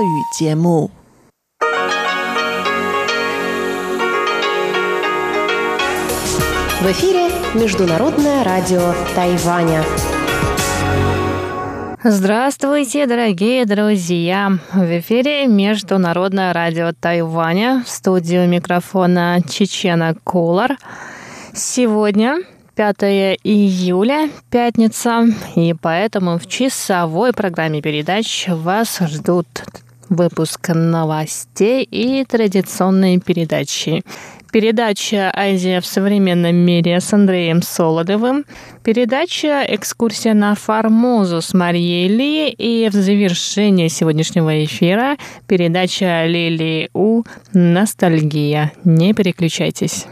语节目。В эфире Международное радио Тайваня. Здравствуйте, дорогие друзья! В эфире Международное радио Тайваня. В студию микрофона Чечена Кулар. Сегодня 5 июля, пятница, и поэтому в часовой программе передач вас ждут выпуск новостей и традиционные передачи. Передача «Азия в современном мире» с Андреем Солодовым, передача «Экскурсия на Формозу» с Марией Ли и в завершение сегодняшнего эфира передача Лили У «Ностальгия». Не переключайтесь.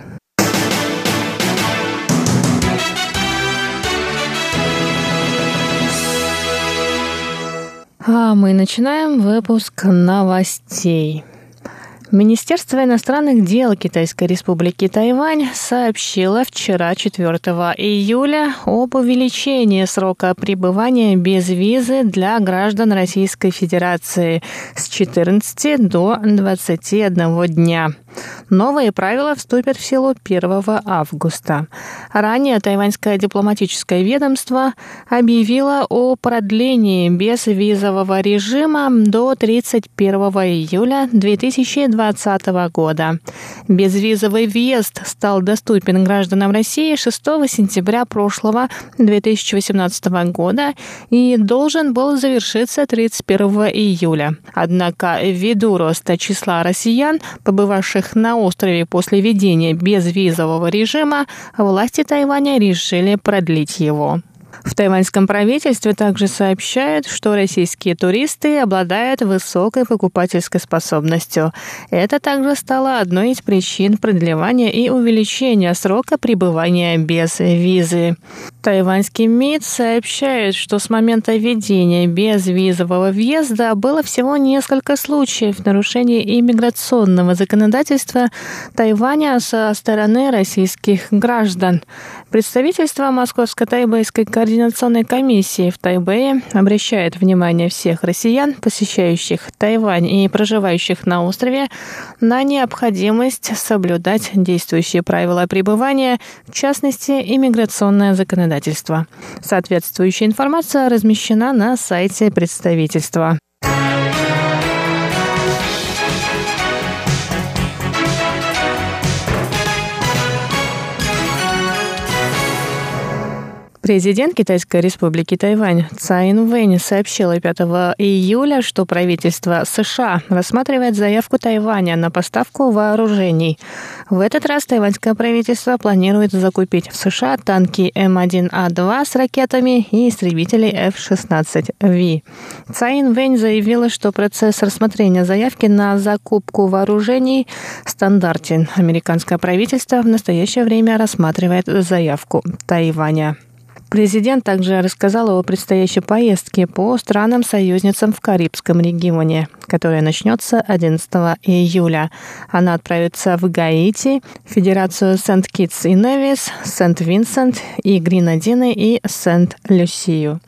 А мы начинаем выпуск новостей. Министерство иностранных дел Китайской республики Тайвань сообщило вчера, 4 июля, об увеличении срока пребывания без визы для граждан Российской Федерации с 14 до 21 дня. Новые правила вступят в силу 1 августа. Ранее тайваньское дипломатическое ведомство объявило о продлении безвизового режима до 31 июля 2020 года. Безвизовый въезд стал доступен гражданам России 6 сентября прошлого 2018 года и должен был завершиться 31 июля. Однако ввиду роста числа россиян, побывавших на острове после введения безвизового режима, власти Тайваня решили продлить его. В тайваньском правительстве также сообщают, что российские туристы обладают высокой покупательской способностью. Это также стало одной из причин продлевания и увеличения срока пребывания без визы. Тайваньский МИД сообщает, что с момента введения безвизового въезда было всего несколько случаев нарушения иммиграционного законодательства Тайваня со стороны российских граждан. Представительство Московско-Тайбэйской координационной комиссии в Тайбэе обращает внимание всех россиян, посещающих Тайвань и проживающих на острове, на необходимость соблюдать действующие правила пребывания, в частности, иммиграционное законодательство. Соответствующая информация размещена на сайте представительства. Президент Китайской республики Тайвань Цай Инвэнь сообщила 5 июля, что правительство США рассматривает заявку Тайваня на поставку вооружений. В этот раз тайваньское правительство планирует закупить в США танки М1А2 с ракетами и истребители F-16V. Цай Инвэнь заявила, что процесс рассмотрения заявки на закупку вооружений стандартен. Американское правительство в настоящее время рассматривает заявку Тайваня. Президент также рассказал о предстоящей поездке по странам-союзницам в Карибском регионе, которая начнется 11 июля. Она отправится в Гаити, Федерацию Сент-Китс и Невис, Сент-Винсент и Гренадины и Сент-Люсию.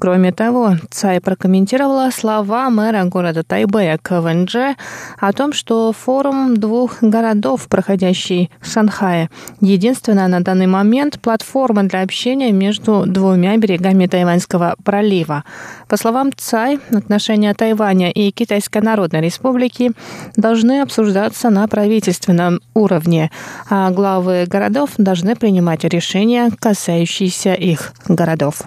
Кроме того, Цай прокомментировала слова мэра города Тайбэя КВНЖ о том, что форум двух городов, проходящий в Шанхае, единственная на данный момент платформа для общения между двумя берегами Тайваньского пролива. По словам Цай, отношения Тайваня и Китайской Народной Республики должны обсуждаться на правительственном уровне, а главы городов должны принимать решения, касающиеся их городов.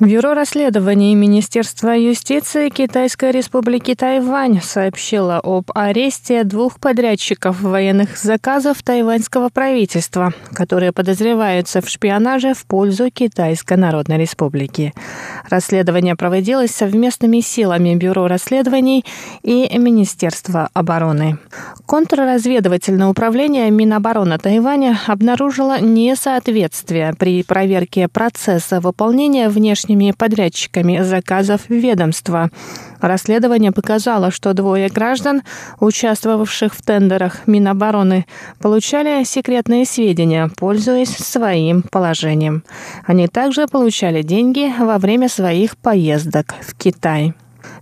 Бюро расследований Министерства юстиции Китайской республики Тайвань сообщило об аресте двух подрядчиков военных заказов тайваньского правительства, которые подозреваются в шпионаже в пользу Китайской Народной Республики. Расследование проводилось совместными силами Бюро расследований и Министерства обороны. Контрразведывательное управление Минобороны Тайваня обнаружило несоответствие при проверке процесса выполнения внешней внешними подрядчиками заказов ведомства. Расследование показало, что двое граждан, участвовавших в тендерах Минобороны, получали секретные сведения, пользуясь своим положением. Они также получали деньги во время своих поездок в Китай.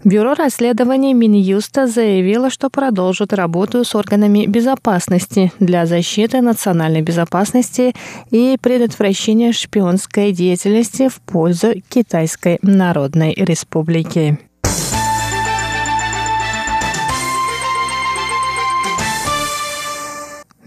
Бюро расследований Минюста заявило, что продолжит работу с органами безопасности для защиты национальной безопасности и предотвращения шпионской деятельности в пользу Китайской Народной Республики.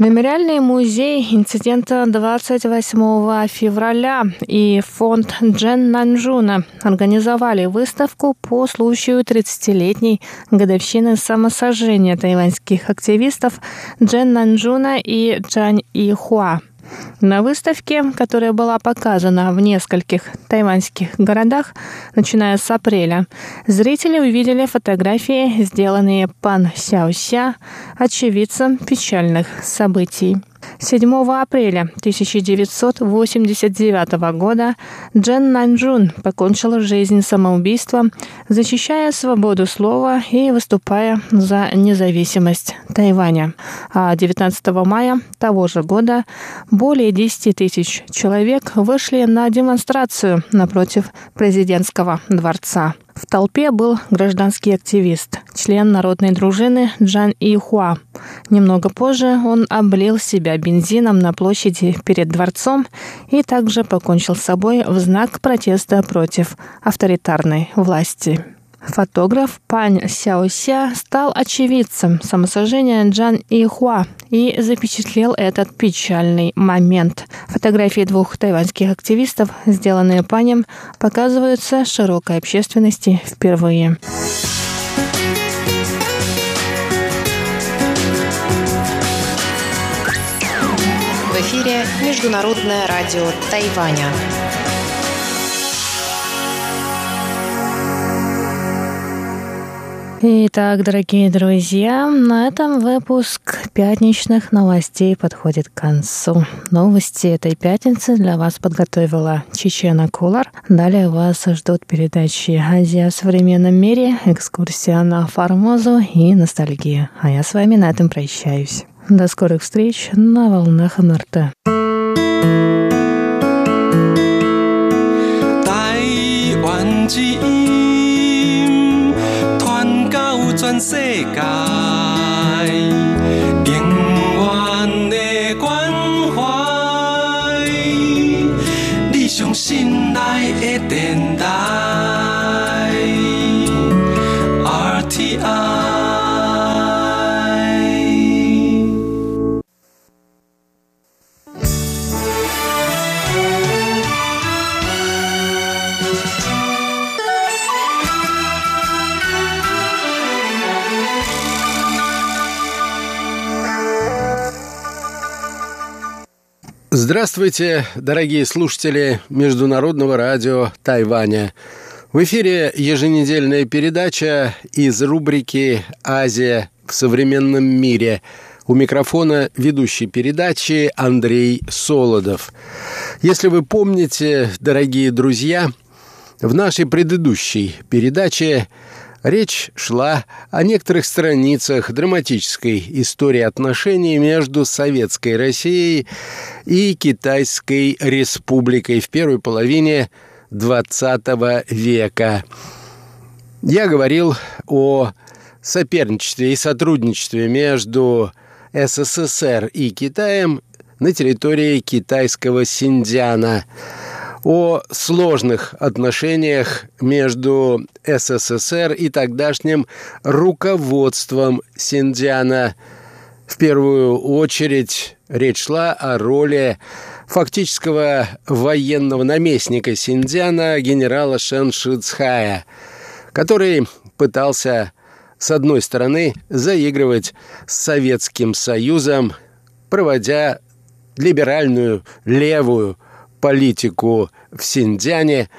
Мемориальный музей инцидента 28 февраля и фонд Джен Нанжуна организовали выставку по случаю 30-летней годовщины самосожжения тайваньских активистов Джен Нанжуна и Джан Ихуа. На выставке, которая была показана в нескольких тайваньских городах, начиная с апреля, зрители увидели фотографии, сделанные Пан Сяося, очевидцем печальных событий. 7 апреля 1989 года Джен Нанджун покончила жизнь самоубийством, защищая свободу слова и выступая за независимость Тайваня. А 19 мая того же года более 10 тысяч человек вышли на демонстрацию напротив президентского дворца. В толпе был гражданский активист, член народной дружины Джан Ихуа. Немного позже он облил себя бензином на площади перед дворцом и также покончил с собой в знак протеста против авторитарной власти. Фотограф Пань Сяося стал очевидцем самосожжения Джан Ихуа и запечатлел этот печальный момент. Фотографии двух тайваньских активистов, сделанные Панем, показываются широкой общественности впервые. В эфире Международное радио Тайваня. Итак, дорогие друзья, на этом выпуск пятничных новостей подходит к концу. Новости этой пятницы для вас подготовила Чечена Кулар. Далее вас ждут передачи «Азия в современном мире», экскурсия на Формозу и ностальгия. А я с вами на этом прощаюсь. До скорых встреч на волнах МРТ. Тайвань 世界，Здравствуйте, дорогие слушатели Международного радио Тайваня. В эфире еженедельная передача из рубрики «Азия в современном мире». У микрофона ведущий передачи Андрей Солодов. Если вы помните, дорогие друзья, в нашей предыдущей передаче Речь шла о некоторых страницах драматической истории отношений между Советской Россией и Китайской Республикой в первой половине XX века. Я говорил о соперничестве и сотрудничестве между СССР и Китаем на территории китайского Синдиана – о сложных отношениях между СССР и тогдашним руководством Синдиана. В первую очередь речь шла о роли фактического военного наместника Синдиана генерала Шен Шицхая, который пытался, с одной стороны, заигрывать с Советским Союзом, проводя либеральную левую политику в Синьцзяне,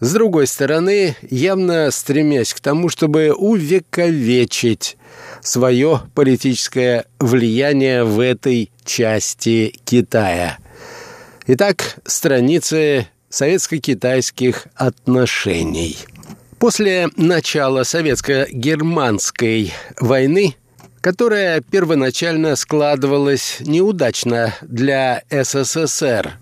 с другой стороны, явно стремясь к тому, чтобы увековечить свое политическое влияние в этой части Китая. Итак, страницы советско-китайских отношений. После начала советско-германской войны, которая первоначально складывалась неудачно для СССР,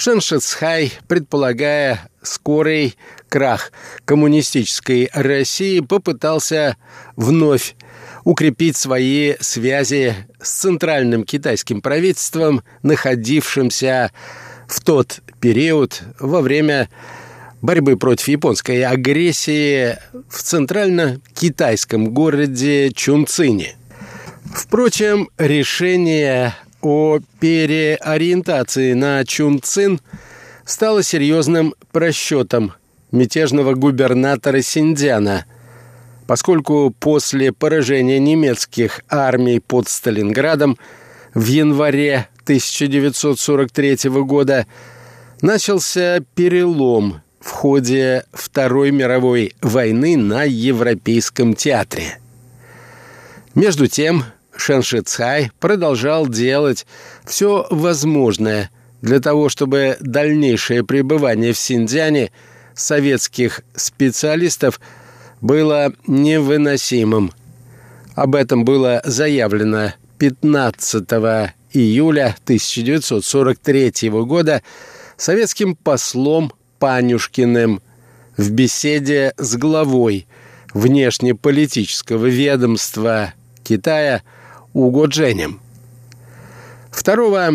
Шеншицхай, предполагая скорый крах коммунистической России, попытался вновь укрепить свои связи с центральным китайским правительством, находившимся в тот период во время борьбы против японской агрессии в центрально-китайском городе Чунцине. Впрочем, решение о переориентации на Чунцин стало серьезным просчетом мятежного губернатора Синдзяна, поскольку после поражения немецких армий под Сталинградом в январе 1943 года начался перелом в ходе Второй мировой войны на Европейском театре. Между тем, Шеншицай продолжал делать все возможное для того, чтобы дальнейшее пребывание в Синьцзяне советских специалистов было невыносимым. Об этом было заявлено 15 июля 1943 года советским послом Панюшкиным в беседе с главой внешнеполитического ведомства Китая Уго Дженем. 2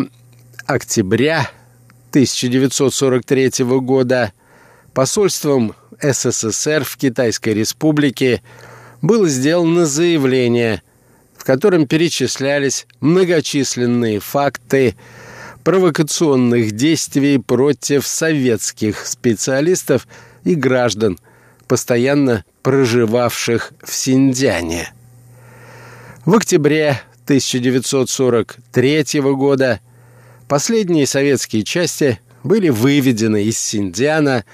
октября 1943 года посольством СССР в Китайской Республике было сделано заявление, в котором перечислялись многочисленные факты провокационных действий против советских специалистов и граждан, постоянно проживавших в Синьцзяне. В октябре 1943 года последние советские части были выведены из Синьцзяна,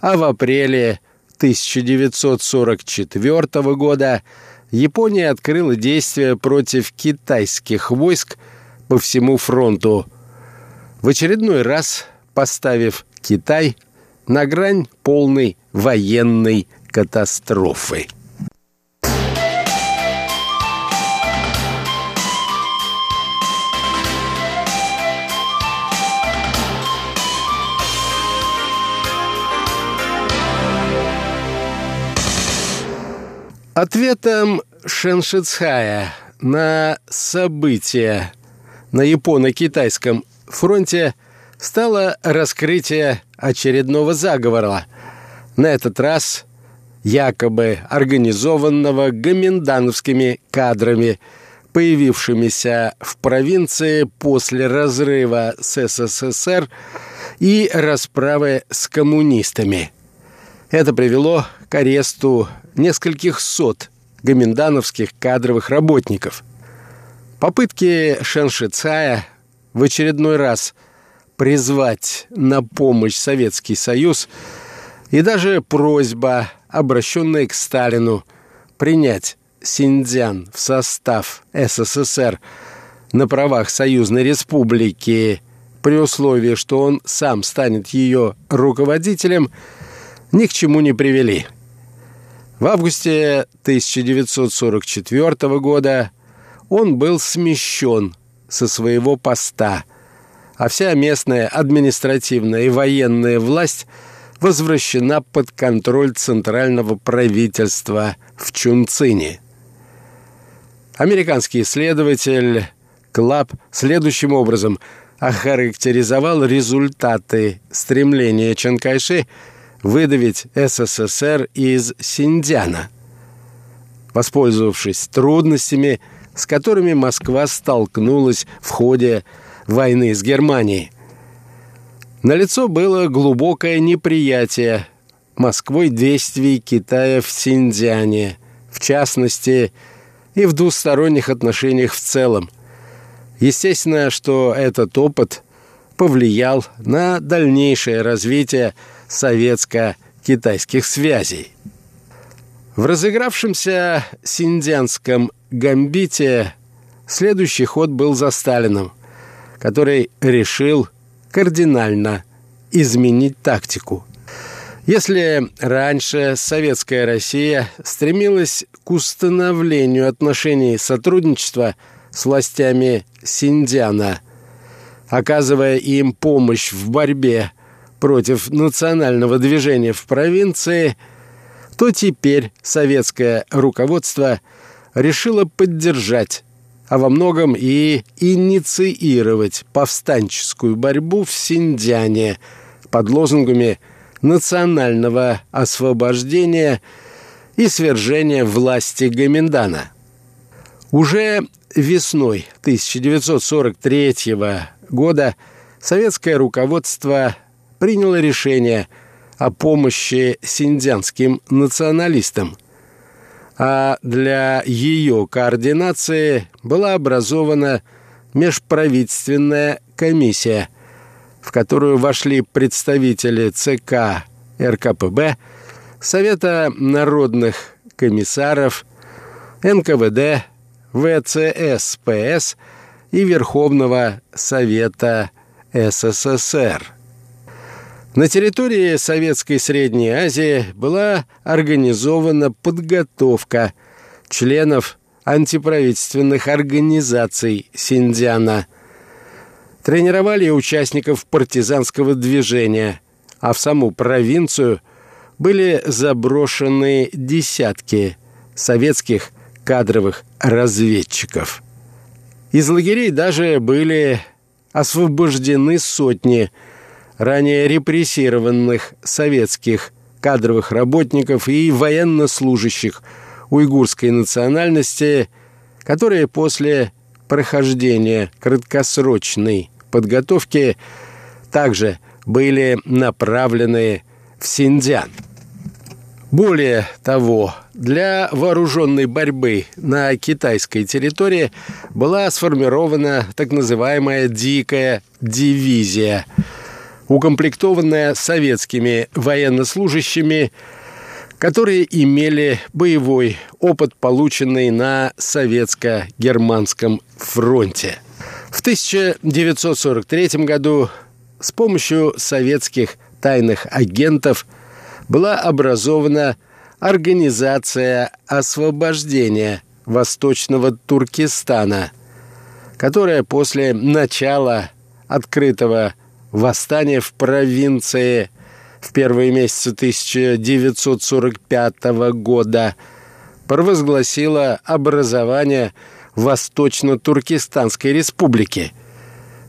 а в апреле 1944 года Япония открыла действия против китайских войск по всему фронту – в очередной раз поставив Китай на грань полной военной катастрофы. Ответом Шеншицхая на события на японо-китайском фронте стало раскрытие очередного заговора. На этот раз якобы организованного гоминдановскими кадрами, появившимися в провинции после разрыва с СССР и расправы с коммунистами. Это привело к аресту нескольких сот гоминдановских кадровых работников. Попытки Шеншицая в очередной раз призвать на помощь Советский Союз и даже просьба, обращенная к Сталину, принять Синьцзян в состав СССР на правах Союзной Республики при условии, что он сам станет ее руководителем, ни к чему не привели. В августе 1944 года он был смещен со своего поста, а вся местная административная и военная власть возвращена под контроль центрального правительства в Чунцине. Американский исследователь Клаб следующим образом охарактеризовал результаты стремления Чанкайши выдавить СССР из Синдзяна. Воспользовавшись трудностями – с которыми Москва столкнулась в ходе войны с Германией. Налицо было глубокое неприятие Москвой действий Китая в Синьцзяне, в частности, и в двусторонних отношениях в целом. Естественно, что этот опыт повлиял на дальнейшее развитие советско-китайских связей. В разыгравшемся синдзянском гамбите следующий ход был за Сталином, который решил кардинально изменить тактику. Если раньше советская Россия стремилась к установлению отношений сотрудничества с властями Синдиана, оказывая им помощь в борьбе против национального движения в провинции, то теперь советское руководство решило поддержать, а во многом и инициировать повстанческую борьбу в Синьцзяне под лозунгами национального освобождения и свержения власти Гаминдана. Уже весной 1943 года советское руководство приняло решение о помощи синдзянским националистам, а для ее координации была образована межправительственная комиссия, в которую вошли представители ЦК РКПБ, Совета народных комиссаров, НКВД, ВЦСПС и Верховного Совета СССР. На территории Советской Средней Азии была организована подготовка членов антиправительственных организаций Синдиана. Тренировали участников партизанского движения, а в саму провинцию были заброшены десятки советских кадровых разведчиков. Из лагерей даже были освобождены сотни – ранее репрессированных советских кадровых работников и военнослужащих уйгурской национальности, которые после прохождения краткосрочной подготовки также были направлены в Синьцзян. Более того, для вооруженной борьбы на китайской территории была сформирована так называемая «дикая дивизия», укомплектованная советскими военнослужащими, которые имели боевой опыт, полученный на советско-германском фронте. В 1943 году с помощью советских тайных агентов была образована Организация освобождения Восточного Туркестана, которая после начала открытого восстание в провинции в первые месяцы 1945 года провозгласило образование Восточно-Туркестанской республики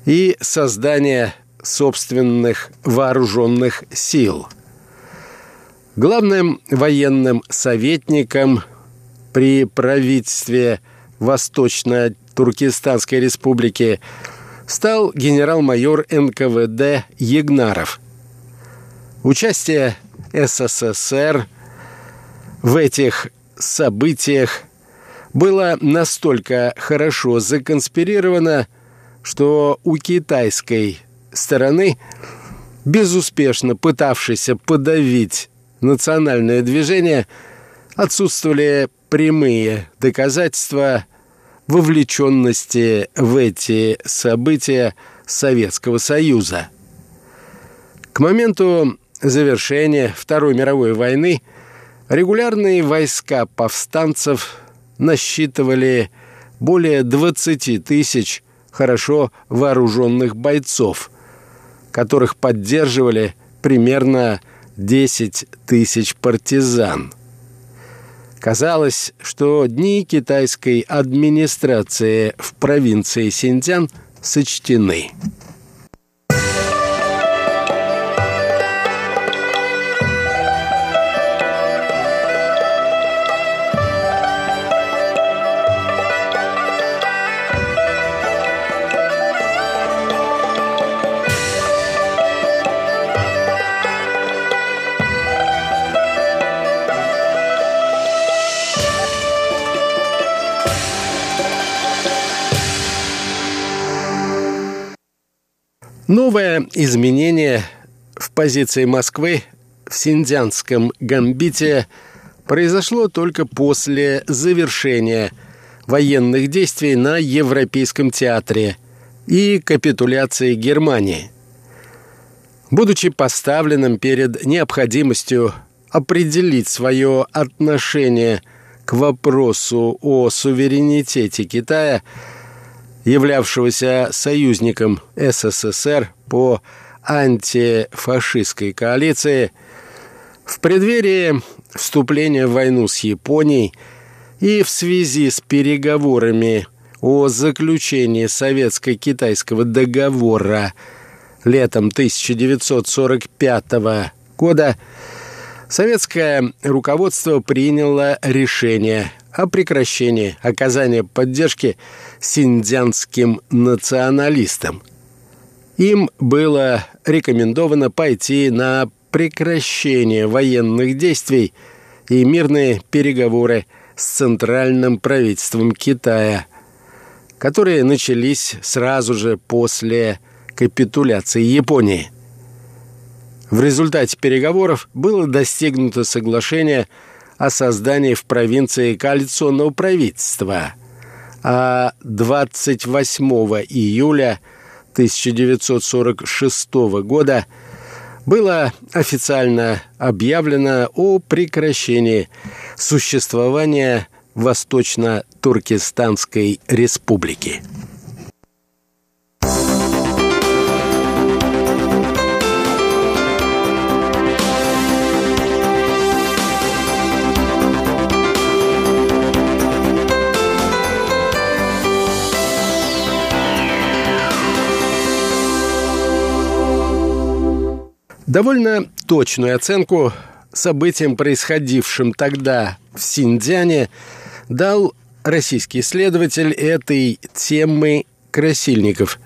и создание собственных вооруженных сил. Главным военным советником при правительстве Восточно-Туркестанской республики – стал генерал-майор НКВД Егнаров. Участие СССР в этих событиях было настолько хорошо законспирировано, что у китайской стороны, безуспешно пытавшейся подавить национальное движение, отсутствовали прямые доказательства – вовлеченности в эти события Советского Союза. К моменту завершения Второй мировой войны регулярные войска повстанцев насчитывали более 20 тысяч хорошо вооруженных бойцов, которых поддерживали примерно 10 тысяч партизан. Казалось, что дни китайской администрации в провинции Синьцзян сочтены. Новое изменение в позиции Москвы в Синдзянском гамбите произошло только после завершения военных действий на Европейском театре и капитуляции Германии. Будучи поставленным перед необходимостью определить свое отношение к вопросу о суверенитете Китая, являвшегося союзником СССР по антифашистской коалиции, в преддверии вступления в войну с Японией и в связи с переговорами о заключении советско-китайского договора летом 1945 года советское руководство приняло решение о прекращении оказания поддержки синдзянским националистам. Им было рекомендовано пойти на прекращение военных действий и мирные переговоры с центральным правительством Китая, которые начались сразу же после капитуляции Японии. В результате переговоров было достигнуто соглашение о создании в провинции коалиционного правительства, а 28 июля 1946 года было официально объявлено о прекращении существования Восточно-Туркестанской республики. Довольно точную оценку событиям, происходившим тогда в Синьцзяне, дал российский исследователь этой темы Красильников.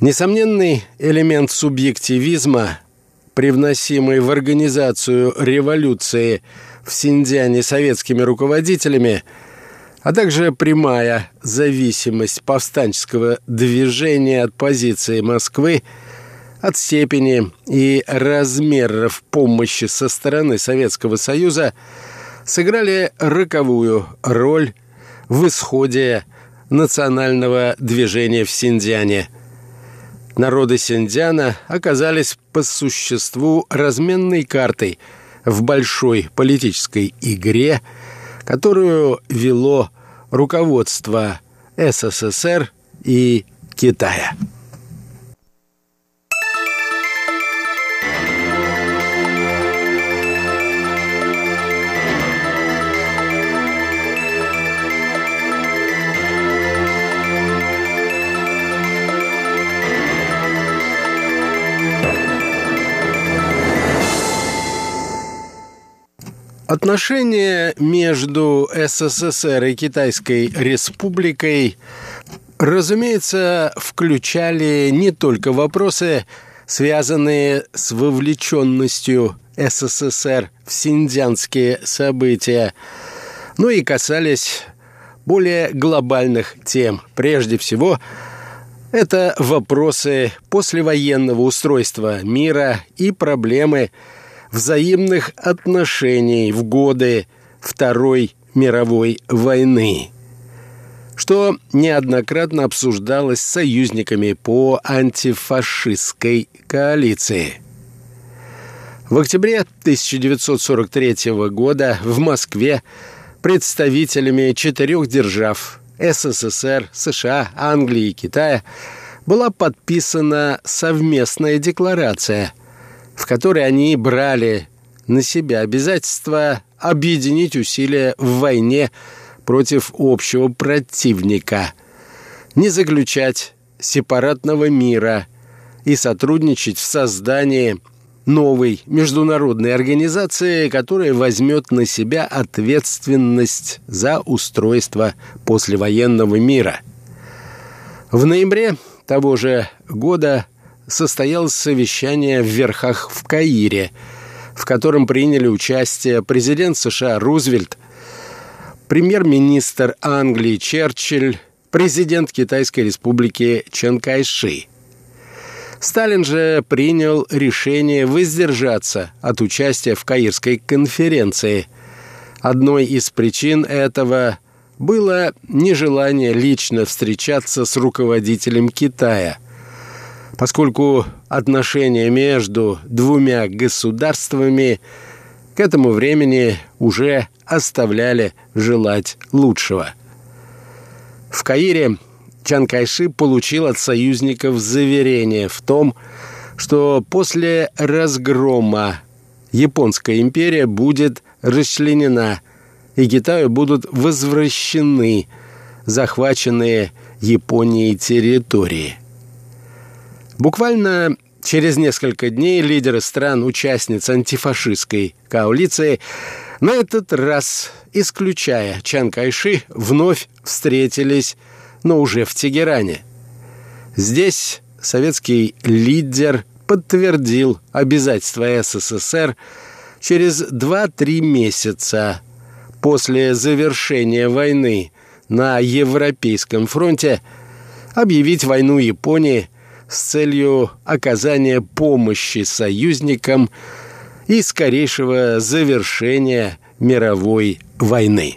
Несомненный элемент субъективизма, привносимый в организацию революции в Синьцзяне советскими руководителями, а также прямая зависимость повстанческого движения от позиции Москвы – от степени и размеров помощи со стороны Советского Союза сыграли роковую роль в исходе национального движения в Синдиане. Народы Синдиана оказались по существу разменной картой в большой политической игре, которую вело руководство СССР и Китая. Отношения между СССР и Китайской Республикой, разумеется, включали не только вопросы, связанные с вовлеченностью СССР в синдзянские события, но и касались более глобальных тем. Прежде всего, это вопросы послевоенного устройства мира и проблемы – взаимных отношений в годы Второй мировой войны, что неоднократно обсуждалось союзниками по антифашистской коалиции. В октябре 1943 года в Москве представителями четырех держав СССР, США, Англии и Китая была подписана совместная декларация – в которой они брали на себя обязательство объединить усилия в войне против общего противника, не заключать сепаратного мира и сотрудничать в создании новой международной организации, которая возьмет на себя ответственность за устройство послевоенного мира. В ноябре того же года состоялось совещание в Верхах в Каире, в котором приняли участие президент США Рузвельт, премьер-министр Англии Черчилль, президент Китайской республики Чен Кайши. Сталин же принял решение воздержаться от участия в Каирской конференции. Одной из причин этого было нежелание лично встречаться с руководителем Китая – поскольку отношения между двумя государствами к этому времени уже оставляли желать лучшего. В Каире Чан получил от союзников заверение в том, что после разгрома Японская империя будет расчленена, и Китаю будут возвращены захваченные Японией территории. Буквально через несколько дней лидеры стран-участниц антифашистской коалиции на этот раз, исключая Чан Кайши, вновь встретились, но уже в Тегеране. Здесь советский лидер подтвердил обязательства СССР через 2-3 месяца после завершения войны на Европейском фронте объявить войну Японии с целью оказания помощи союзникам и скорейшего завершения мировой войны.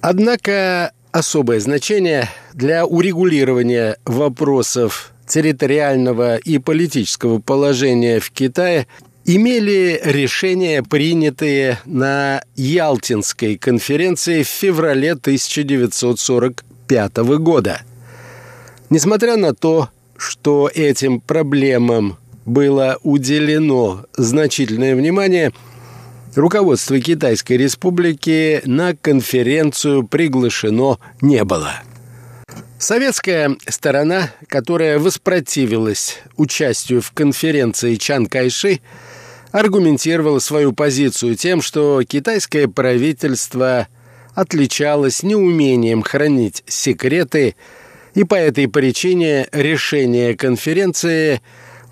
Однако особое значение для урегулирования вопросов территориального и политического положения в Китае имели решения, принятые на Ялтинской конференции в феврале 1945 года. Несмотря на то, что этим проблемам было уделено значительное внимание, руководство Китайской Республики на конференцию приглашено не было. Советская сторона, которая воспротивилась участию в конференции Чан Кайши, аргументировала свою позицию тем, что китайское правительство отличалось неумением хранить секреты, и по этой причине решения конференции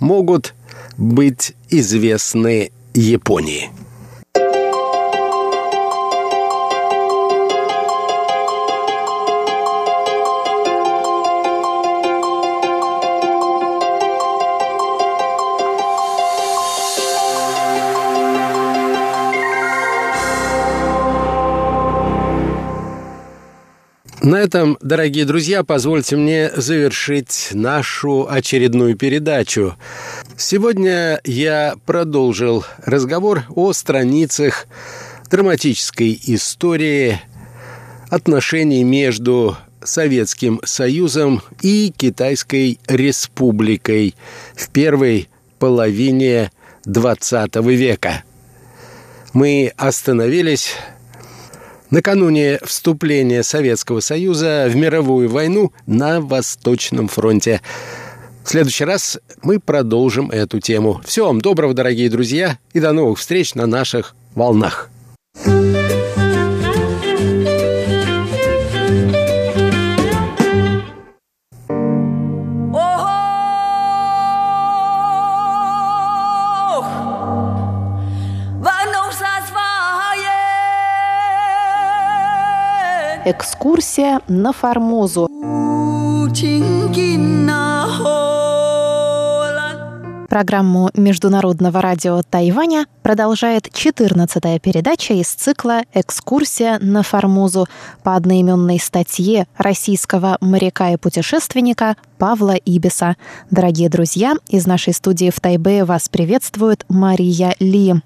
могут быть известны Японии. На этом, дорогие друзья, позвольте мне завершить нашу очередную передачу. Сегодня я продолжил разговор о страницах драматической истории отношений между Советским Союзом и Китайской Республикой в первой половине XX века. Мы остановились накануне вступления Советского Союза в мировую войну на Восточном фронте. В следующий раз мы продолжим эту тему. Всего вам доброго, дорогие друзья, и до новых встреч на наших волнах. Экскурсия на Формозу. Программу Международного радио Тайваня продолжает 14-я передача из цикла «Экскурсия на Формозу» по одноименной статье российского моряка и путешественника Павла Ибиса. Дорогие друзья, из нашей студии в Тайбе вас приветствует Мария Ли.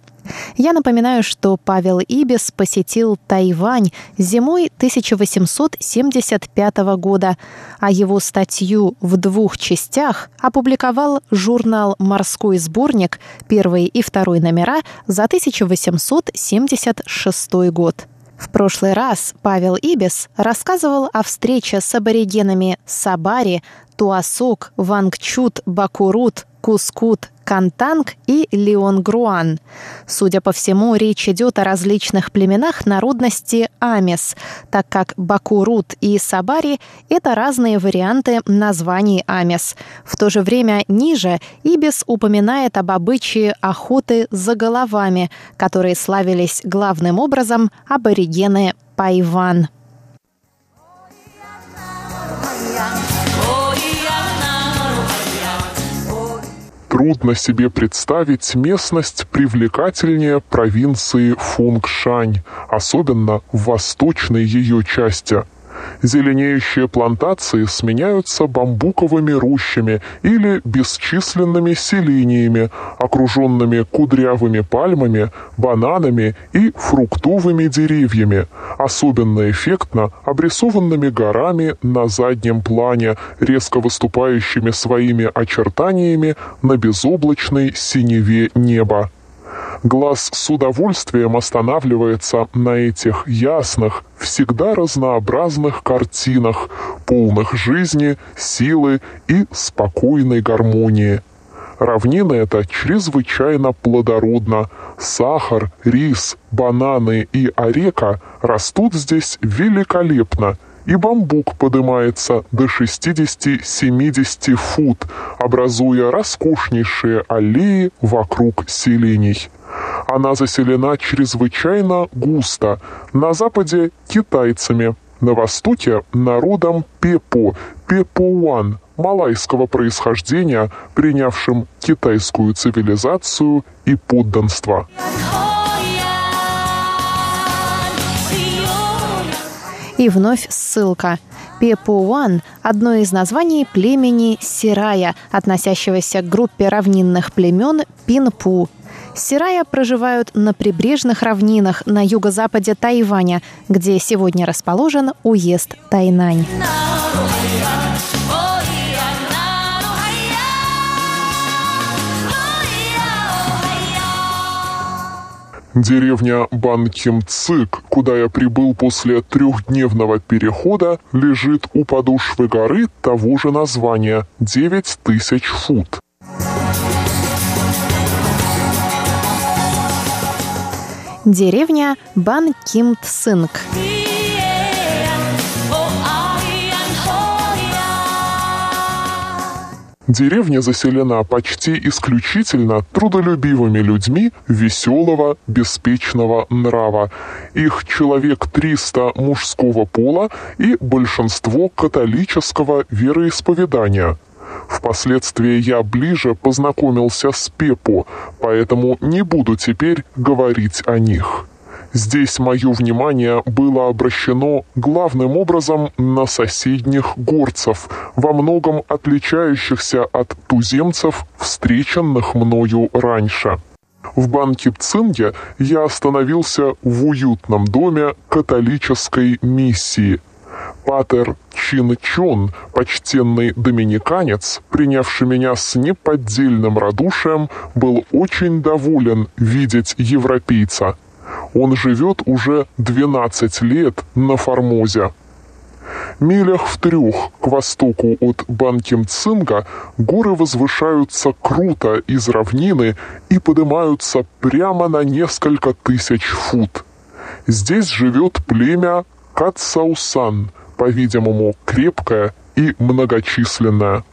Я напоминаю, что Павел Ибис посетил Тайвань зимой 1875 года, а его статью в двух частях опубликовал журнал «Морской сборник» первый и второй номера за 1876 год. В прошлый раз Павел Ибис рассказывал о встрече с аборигенами Сабари, Туасок, Вангчут, Бакурут, Кускут, Кантанг и Леонгруан. Судя по всему, речь идет о различных племенах народности Амес, так как Бакурут и Сабари – это разные варианты названий Амес. В то же время ниже Ибис упоминает об обычае охоты за головами, которые славились главным образом аборигены Пайван. Трудно себе представить местность привлекательнее провинции Фунгшань, особенно в восточной ее части. Зеленеющие плантации сменяются бамбуковыми рощами или бесчисленными селениями, окруженными кудрявыми пальмами, бананами и фруктовыми деревьями, особенно эффектно обрисованными горами на заднем плане, резко выступающими своими очертаниями на безоблачной синеве неба. Глаз с удовольствием останавливается на этих ясных, всегда разнообразных картинах, полных жизни, силы и спокойной гармонии. Равнина эта чрезвычайно плодородна. Сахар, рис, бананы и орека растут здесь великолепно, и бамбук поднимается до 60-70 фут, образуя роскошнейшие аллеи вокруг селений. Она заселена чрезвычайно густо. На западе – китайцами, на востоке – народом Пепо, Пепуан, малайского происхождения, принявшим китайскую цивилизацию и подданство. И вновь ссылка. Пепуан – одно из названий племени Сирая, относящегося к группе равнинных племен Пинпу. Сирая проживают на прибрежных равнинах на юго-западе Тайваня, где сегодня расположен уезд Тайнань. Деревня Банкимцик, куда я прибыл после трехдневного перехода, лежит у подошвы горы того же названия – 9000 фут. Деревня Банкимцинг. Деревня заселена почти исключительно трудолюбивыми людьми веселого, беспечного нрава. Их человек 300 мужского пола и большинство католического вероисповедания. Впоследствии я ближе познакомился с Пепо, поэтому не буду теперь говорить о них. Здесь мое внимание было обращено главным образом на соседних горцев, во многом отличающихся от туземцев, встреченных мною раньше. В банке Цинге я остановился в уютном доме католической миссии. Патер Чин Чон, почтенный доминиканец, принявший меня с неподдельным радушием, был очень доволен видеть европейца – он живет уже 12 лет на Формозе. Милях в трех к востоку от Банкимцинга горы возвышаются круто из равнины и поднимаются прямо на несколько тысяч фут. Здесь живет племя Катсаусан, по-видимому, крепкое и многочисленное.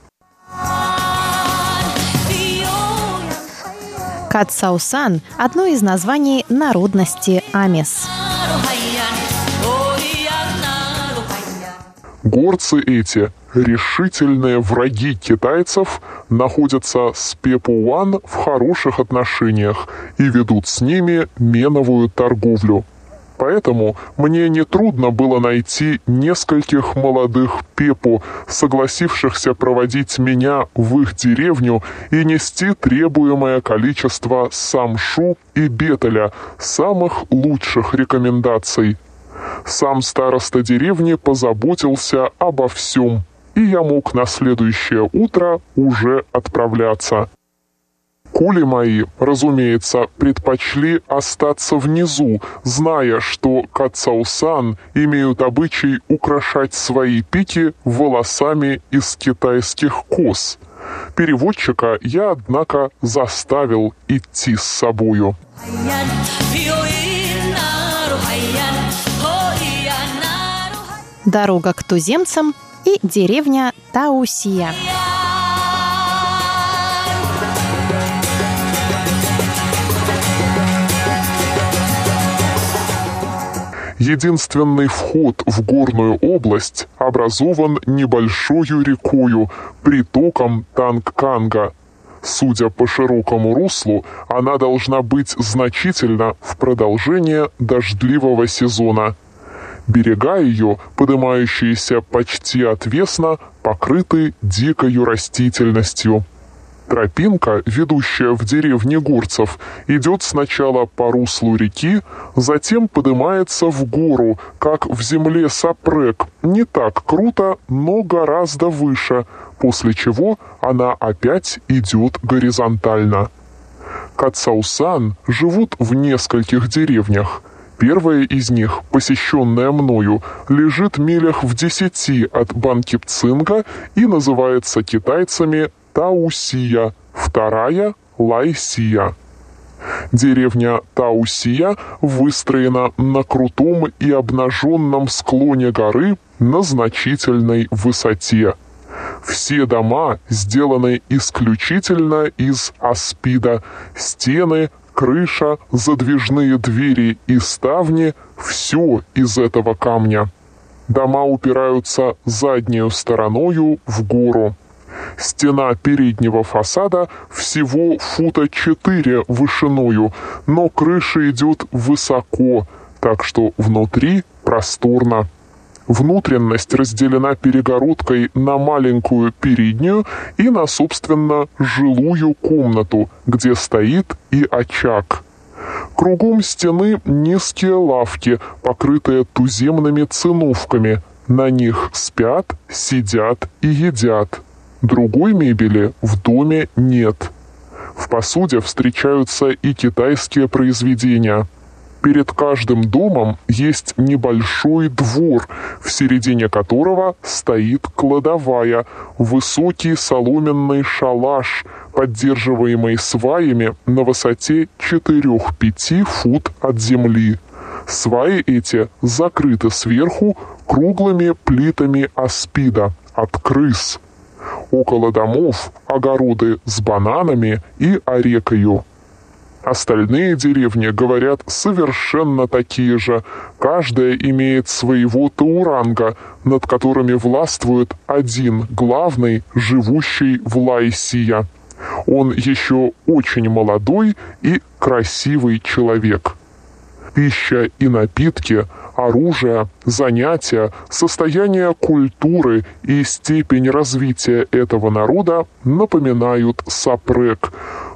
Катсаусан – одно из названий народности Амис. Горцы эти, решительные враги китайцев, находятся с Пепуан в хороших отношениях и ведут с ними меновую торговлю. Поэтому мне нетрудно было найти нескольких молодых пепу, согласившихся проводить меня в их деревню и нести требуемое количество самшу и бетеля, самых лучших рекомендаций. Сам староста деревни позаботился обо всем, и я мог на следующее утро уже отправляться. Кули мои, разумеется, предпочли остаться внизу, зная, что Кацаусан имеют обычай украшать свои пики волосами из китайских коз. Переводчика я, однако, заставил идти с собою. Дорога к туземцам и деревня Таусия. Единственный вход в горную область образован небольшую рекою, притоком Тангканга. Судя по широкому руслу, она должна быть значительна в продолжение дождливого сезона. Берега ее, поднимающиеся почти отвесно, покрыты дикою растительностью. Тропинка, ведущая в деревне Гурцев, идет сначала по руслу реки, затем поднимается в гору, как в земле Сапрек, не так круто, но гораздо выше, после чего она опять идет горизонтально. Кацаусан живут в нескольких деревнях. Первая из них, посещенная мною, лежит милях в десяти от Банкипцинга и называется китайцами Таусия, вторая – Лайсия. Деревня Таусия выстроена на крутом и обнаженном склоне горы на значительной высоте. Все дома сделаны исключительно из аспида. Стены, крыша, задвижные двери и ставни – все из этого камня. Дома упираются заднюю стороною в гору. Стена переднего фасада всего фута четыре вышиною, но крыша идет высоко, так что внутри просторно. Внутренность разделена перегородкой на маленькую переднюю и на, собственно, жилую комнату, где стоит и очаг. Кругом стены низкие лавки, покрытые туземными циновками. На них спят, сидят и едят. Другой мебели в доме нет. В посуде встречаются и китайские произведения. Перед каждым домом есть небольшой двор, в середине которого стоит кладовая, высокий соломенный шалаш, поддерживаемый сваями на высоте 4-5 фут от земли. Сваи эти закрыты сверху круглыми плитами аспида от крыс. Около домов огороды с бананами и орекою. Остальные деревни, говорят, совершенно такие же. Каждая имеет своего тауранга, над которыми властвует один главный, живущий в Лайсия. Он еще очень молодой и красивый человек. Пища и напитки – оружие, занятия, состояние культуры и степень развития этого народа напоминают сапрек,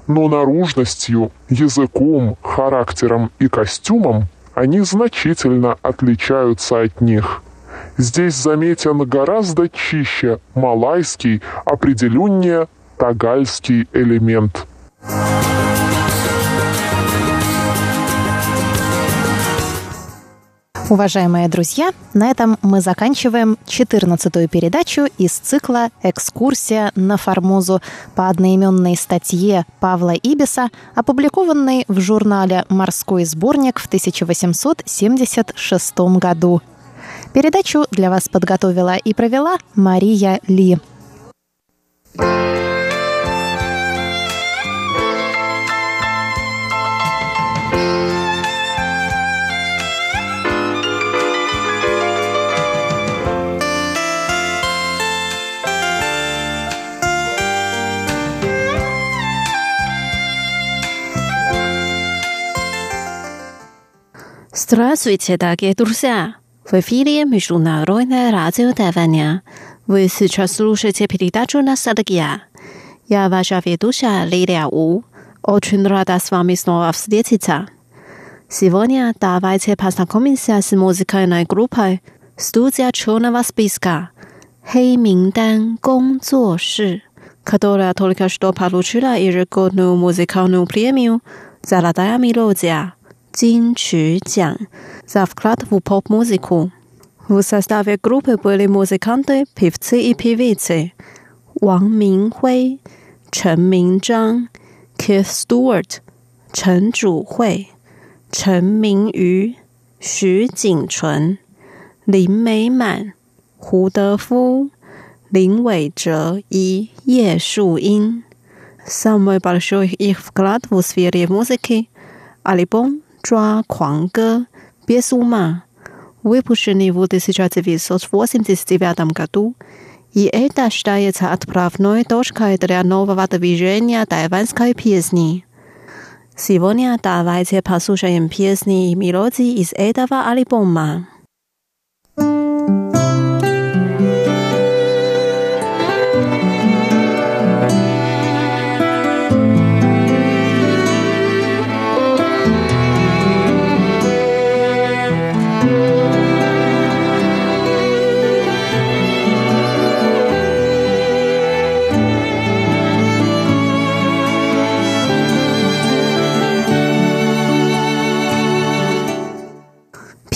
но наружностью, языком, характером и костюмом они значительно отличаются от них. Здесь заметен гораздо чище малайский, определеннее тагальский элемент. Уважаемые друзья, на этом мы заканчиваем 14-ю передачу из цикла «Экскурсия на Формозу» по одноименной статье Павла Ибиса, опубликованной в журнале «Морской сборник» в 1876 году. Передачу для вас подготовила и провела Мария Ли. thank you Здравствуйте, дорогие друзья! В эфире Международное радио Тайваня. Вы сейчас слушаете передачу «Ностальгия». Я ваша ведущая Лилия У. Очень рада с вами снова встретиться. Сегодня давайте познакомимся с музыкальной группой «Студия черного списка» «Хей Миндан Гонзоши», которая только что получила ежегодную музыкальную премию «Золотая мелодия» 金曲奖 за вклад в поп-музыку. В составе группы были музыканты, певцы и певицы Ван Минhui, Чен Минзhang, Keith Stewart, Chen Zhuhui, Chen Mingyu, Xu Jingchun, Lin Meiman, Hu Defu, Lin Weizhe и Ye Shuyin. Самый большой их вклад в сфере музыки – альбом « 抓狂歌» без ума, выпущенный в 1989 году, и это считается отправной точкой для нового движения тайванской песни. Сегодня давайте послушаем песни и мелодии из этого альбома.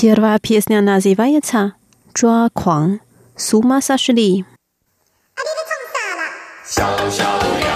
Первая песня называется «抓 狂》，с ума сошли. 小小呀，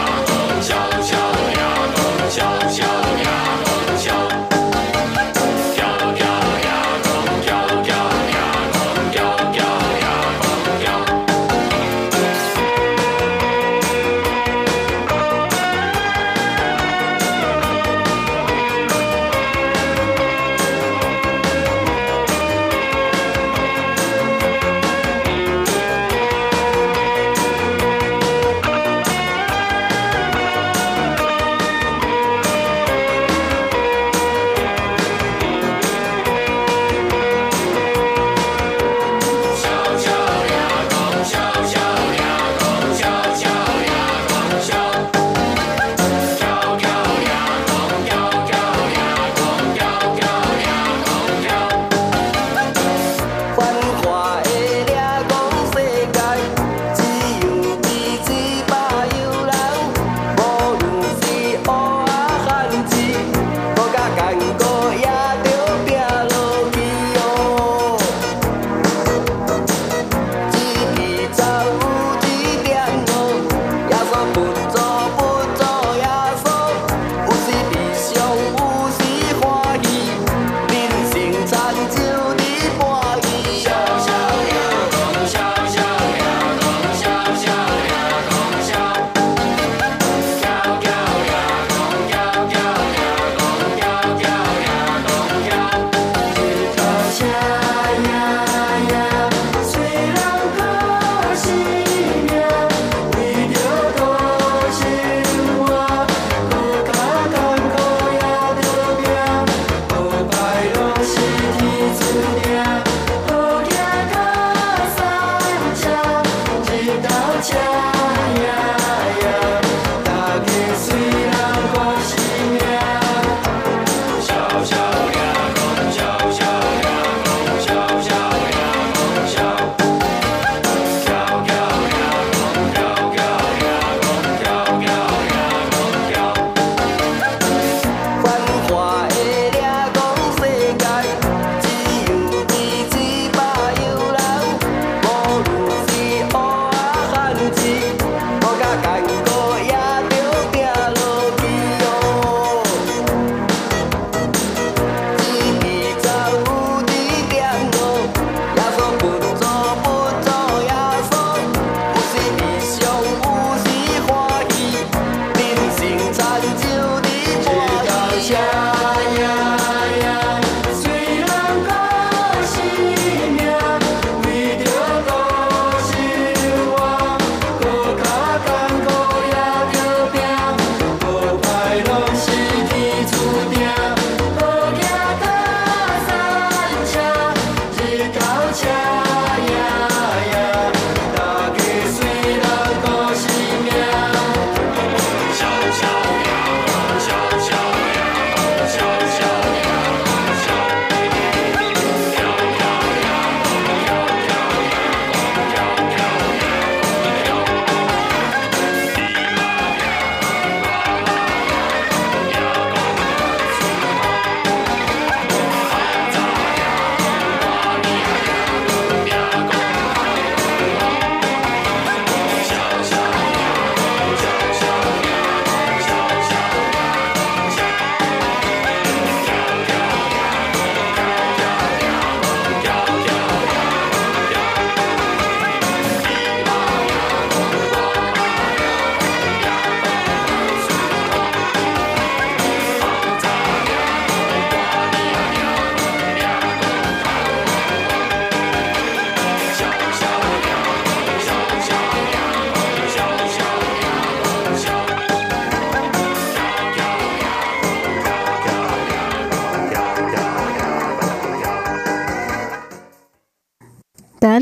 Yeah.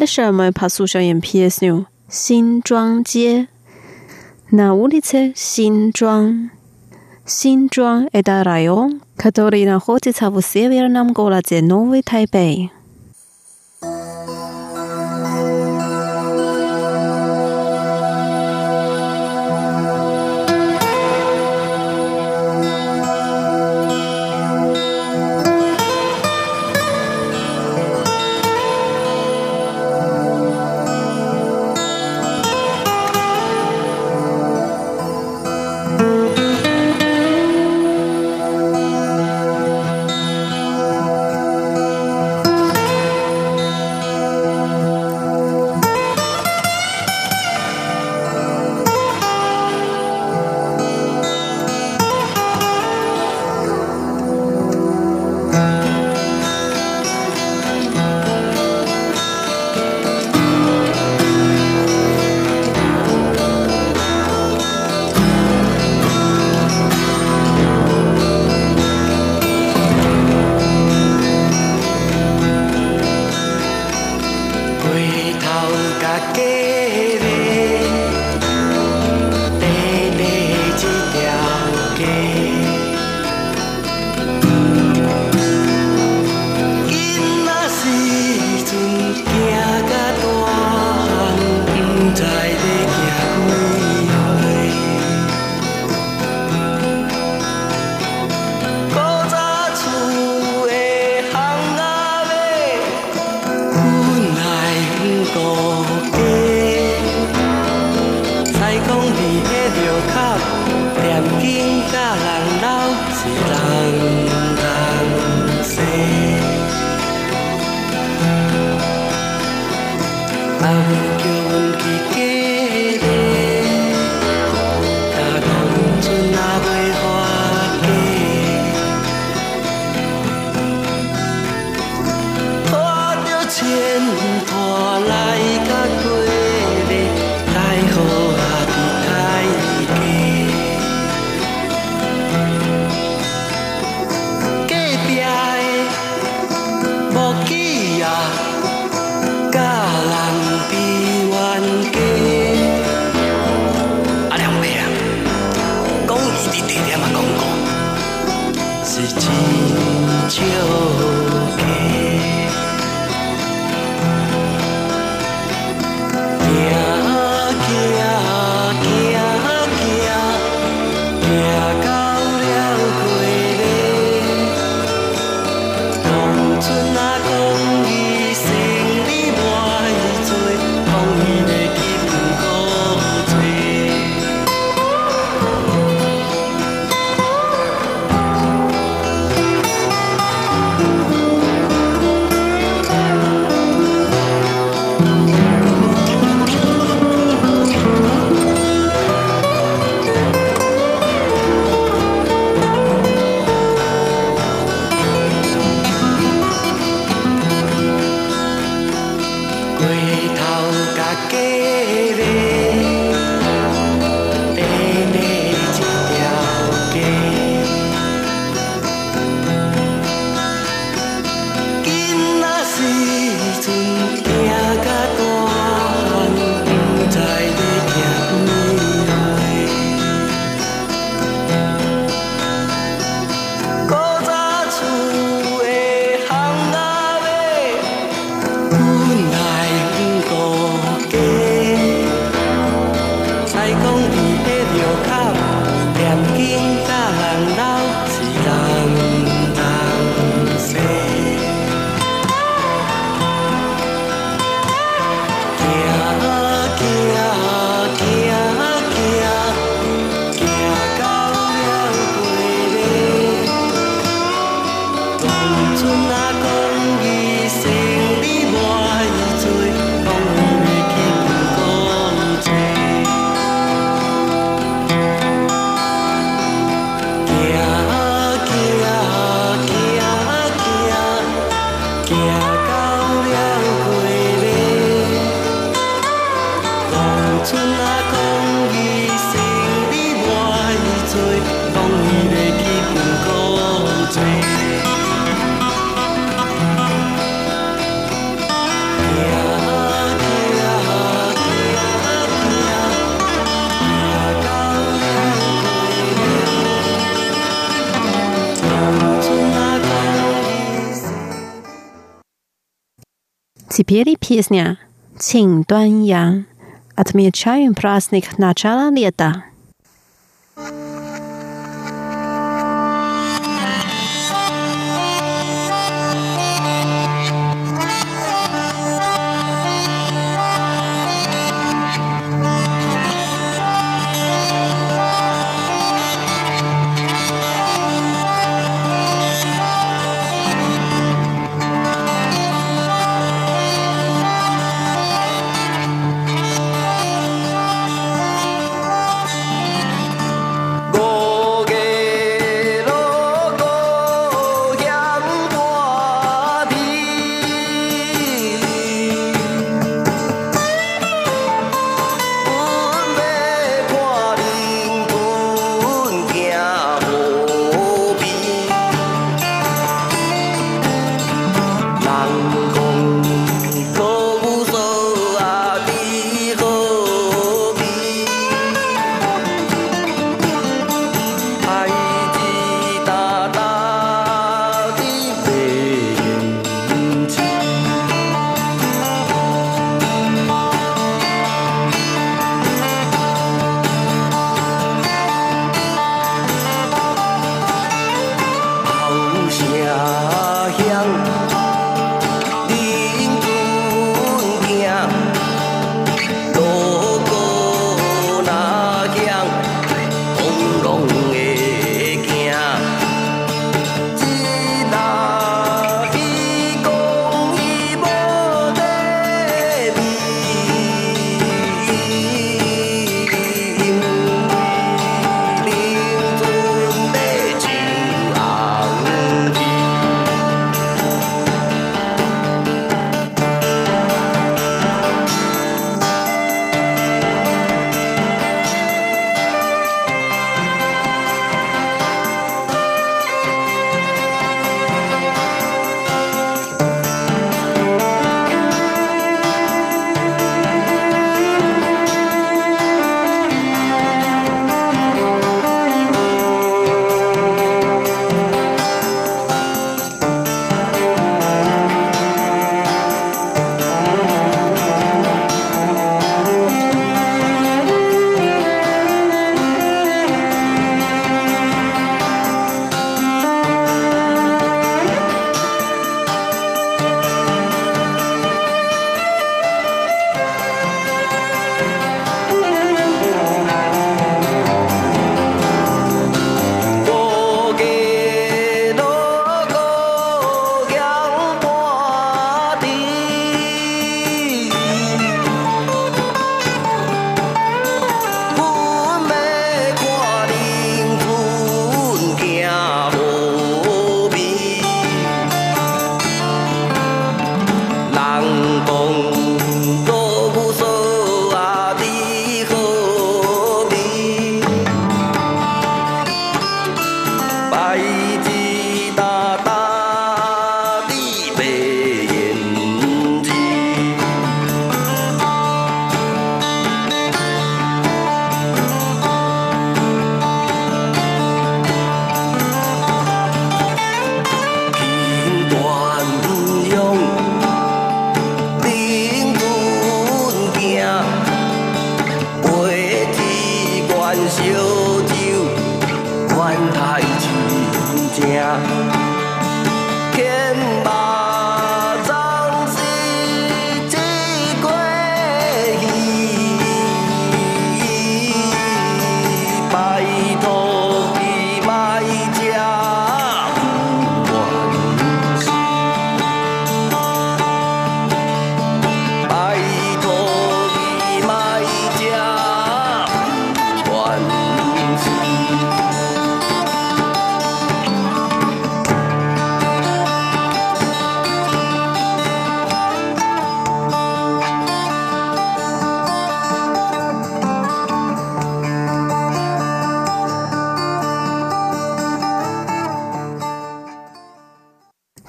Odeszamy posłuchajem piesnią Xinzhuangjie na ulicy Xinzhuang. Xinzhuang – это район, который находится в северном городе Новый Тайбэй. Теперь песня «Цинь Дуан Ян» отмечаем праздник начала лета.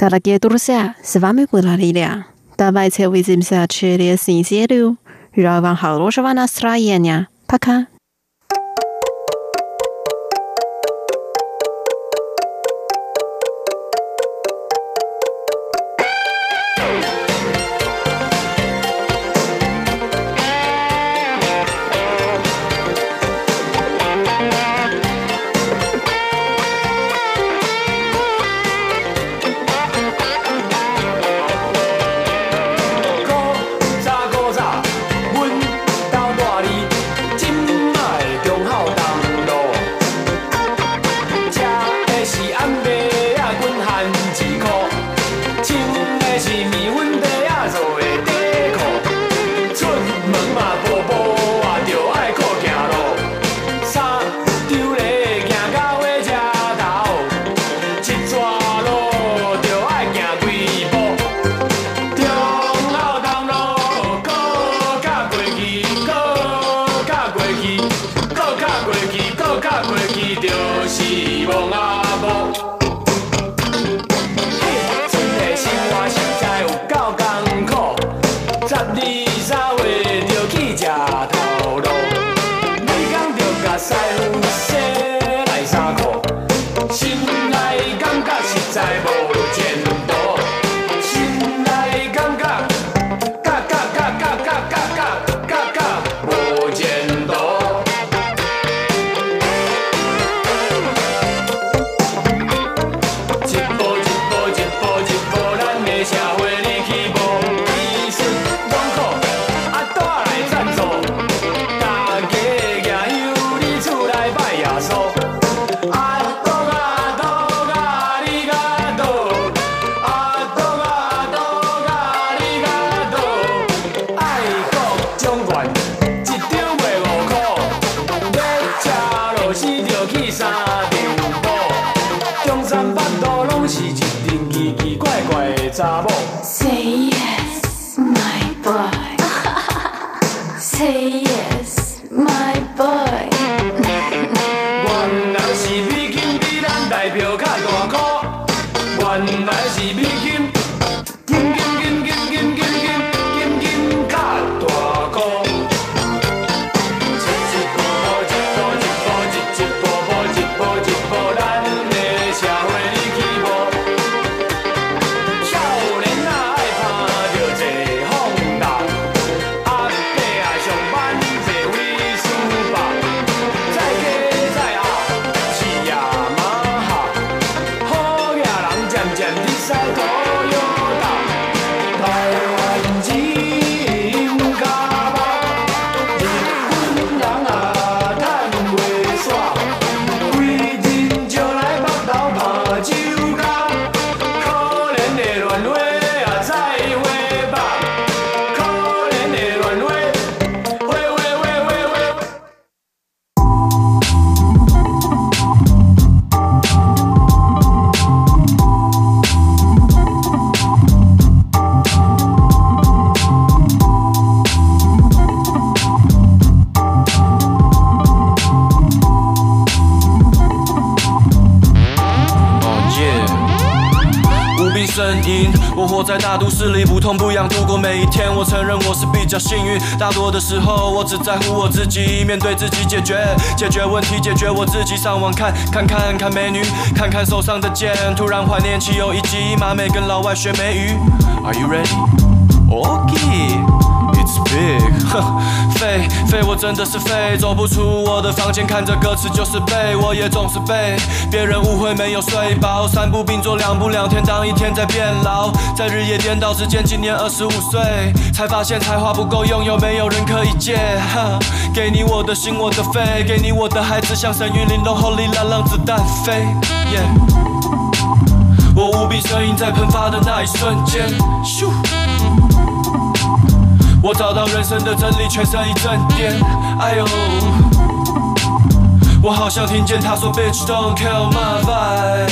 Дорогие друзья, с вами была Лилия. Давайте выйдем за через неделю. Желаю вам хорошего настроения. Пока. 在大都市里，不痛不痒度过每一天。我承认我是比较幸运，大多的时候我只在乎我自己，面对自己解决，解决问题，解决我自己。上网看看看看美女，看看手上的剑，突然怀念起有一集马美跟老外学美语。Are you ready? Okay. It's big，废废，我真的是废，走不出我的房间，看着歌词就是背，我也总是被别人误会没有睡饱，三步并作两步两天，当一天在变老，在日夜颠倒之间，今年二十五岁，才发现才华不够用，又没有人可以借？给你我的心，我的肺，给你我的孩子，像神韵玲珑后里来让子弹飞。Yeah 我无比声音在喷发的那一瞬间，咻。我找到人生的真理，全身一阵颠。哎呦，我好像听见他说，Bitch don't kill my vibe。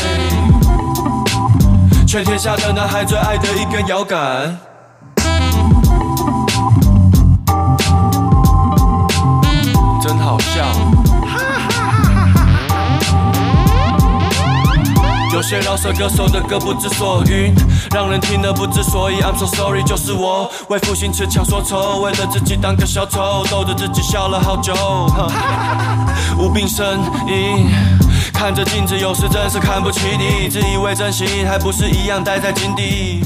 全天下的男孩最爱的一根摇杆。有些饶舌歌手的歌不知所云，让人听得不知所以。I'm so sorry，就是我为赋新词强说愁，为了自己当个小丑，逗着自己笑了好久。哈 无病呻吟，看着镜子，有时真是看不起你，自以为真心，还不是一样待在井底。